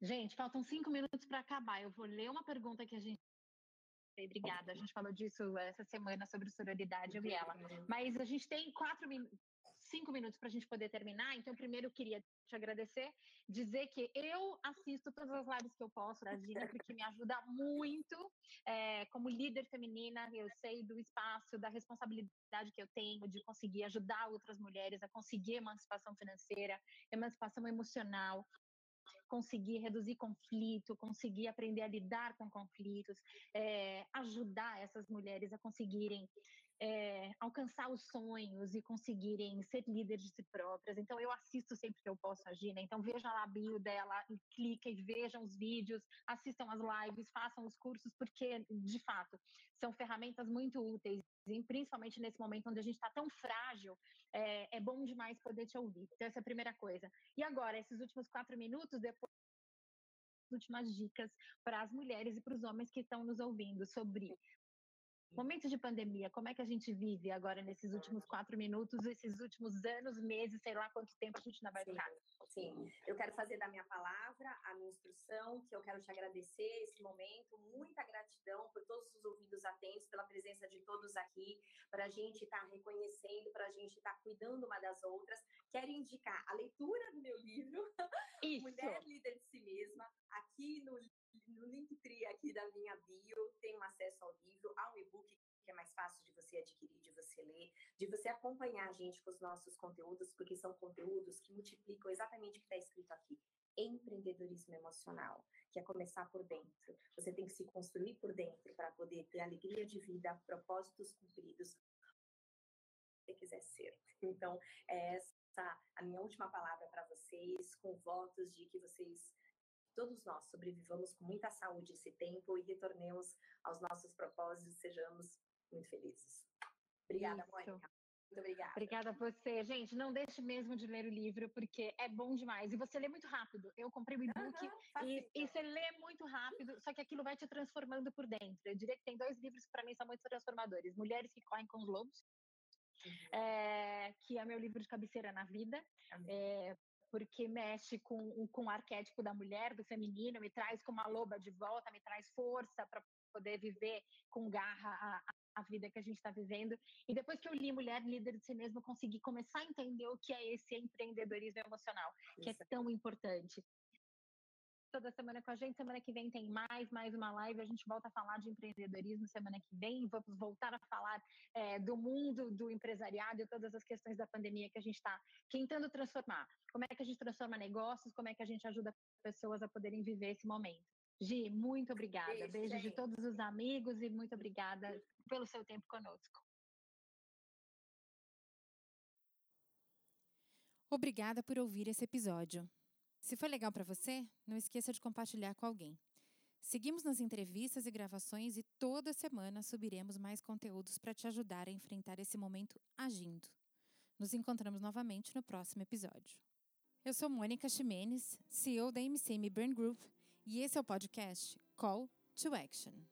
Gente, faltam cinco minutos para acabar. Eu vou ler uma pergunta que a gente. Obrigada, a gente falou disso essa semana sobre sororidade, eu e ela. Mas a gente tem quatro cinco minutos para a gente poder terminar. Então, primeiro eu queria te agradecer, dizer que eu assisto todas as lives que eu posso da Gina, porque me ajuda muito é, como líder feminina. Eu sei do espaço, da responsabilidade que eu tenho de conseguir ajudar outras mulheres a conseguir emancipação financeira, emancipação emocional, conseguir reduzir conflito, conseguir aprender a lidar com conflitos, é, ajudar essas mulheres a conseguirem é, alcançar os sonhos e conseguirem ser líderes de si próprias. Então, eu assisto sempre que eu posso agir, né? Então, vejam a bio dela, e cliquem, vejam os vídeos, assistam as lives, façam os cursos, porque, de fato, são ferramentas muito úteis, e principalmente nesse momento onde a gente está tão frágil, é, é bom demais poder te ouvir. Então, essa é a primeira coisa. E agora, esses últimos quatro minutos, últimas dicas para as mulheres e para os homens que estão nos ouvindo sobre Momento de pandemia, como é que a gente vive agora nesses últimos quatro minutos, esses últimos anos, meses, sei lá quanto tempo a gente ainda vai ficar? Sim, eu quero fazer da minha palavra a minha instrução, que eu quero te agradecer esse momento, muita gratidão por todos os ouvidos atentos, pela presença de todos aqui, para a gente estar tá reconhecendo, para a gente estar tá cuidando uma das outras. Quero indicar a leitura do meu livro, Mulher Líder de Si Mesma, aqui no no Linktree aqui da minha bio tem um acesso ao livro, ao e-book que é mais fácil de você adquirir, de você ler, de você acompanhar a gente com os nossos conteúdos, porque são conteúdos que multiplicam exatamente o que está escrito aqui. Empreendedorismo emocional, que é começar por dentro. Você tem que se construir por dentro para poder ter alegria de vida, propósitos cumpridos, você quiser ser. Então, é essa a minha última palavra para vocês, com votos de que vocês todos nós sobrevivamos com muita saúde esse tempo e retornemos aos nossos propósitos, sejamos muito felizes. Obrigada, Isso. Mônica. Muito obrigada. Obrigada a você. Gente, não deixe mesmo de ler o livro, porque é bom demais. E você lê muito rápido. Eu comprei o e-book uhum, e, e, você lê muito rápido, só que aquilo vai te transformando por dentro. Eu diria que tem dois livros que para mim são muito transformadores. Mulheres que Correm com os Lobos, uhum. é, que é meu livro de cabeceira na vida. Uhum. É, porque mexe com, com o arquétipo da mulher, do feminino, me traz com uma loba de volta, me traz força para poder viver com garra a, a vida que a gente está vivendo. E depois que eu li Mulher Líder de Si Mesma, eu consegui começar a entender o que é esse empreendedorismo emocional, que é tão importante toda semana com a gente. Semana que vem tem mais, mais uma live. A gente volta a falar de empreendedorismo semana que vem. Vamos voltar a falar é, do mundo do empresariado e todas as questões da pandemia que a gente está tentando transformar. Como é que a gente transforma negócios? Como é que a gente ajuda pessoas a poderem viver esse momento? Gi, muito obrigada. Beijo, Beijo de todos os amigos e muito obrigada pelo seu tempo conosco. Obrigada por ouvir esse episódio. Se foi legal para você, não esqueça de compartilhar com alguém. Seguimos nas entrevistas e gravações e toda semana subiremos mais conteúdos para te ajudar a enfrentar esse momento agindo. Nos encontramos novamente no próximo episódio. Eu sou Mônica Ximenes, CEO da MCM Burn Group, e esse é o podcast Call to Action.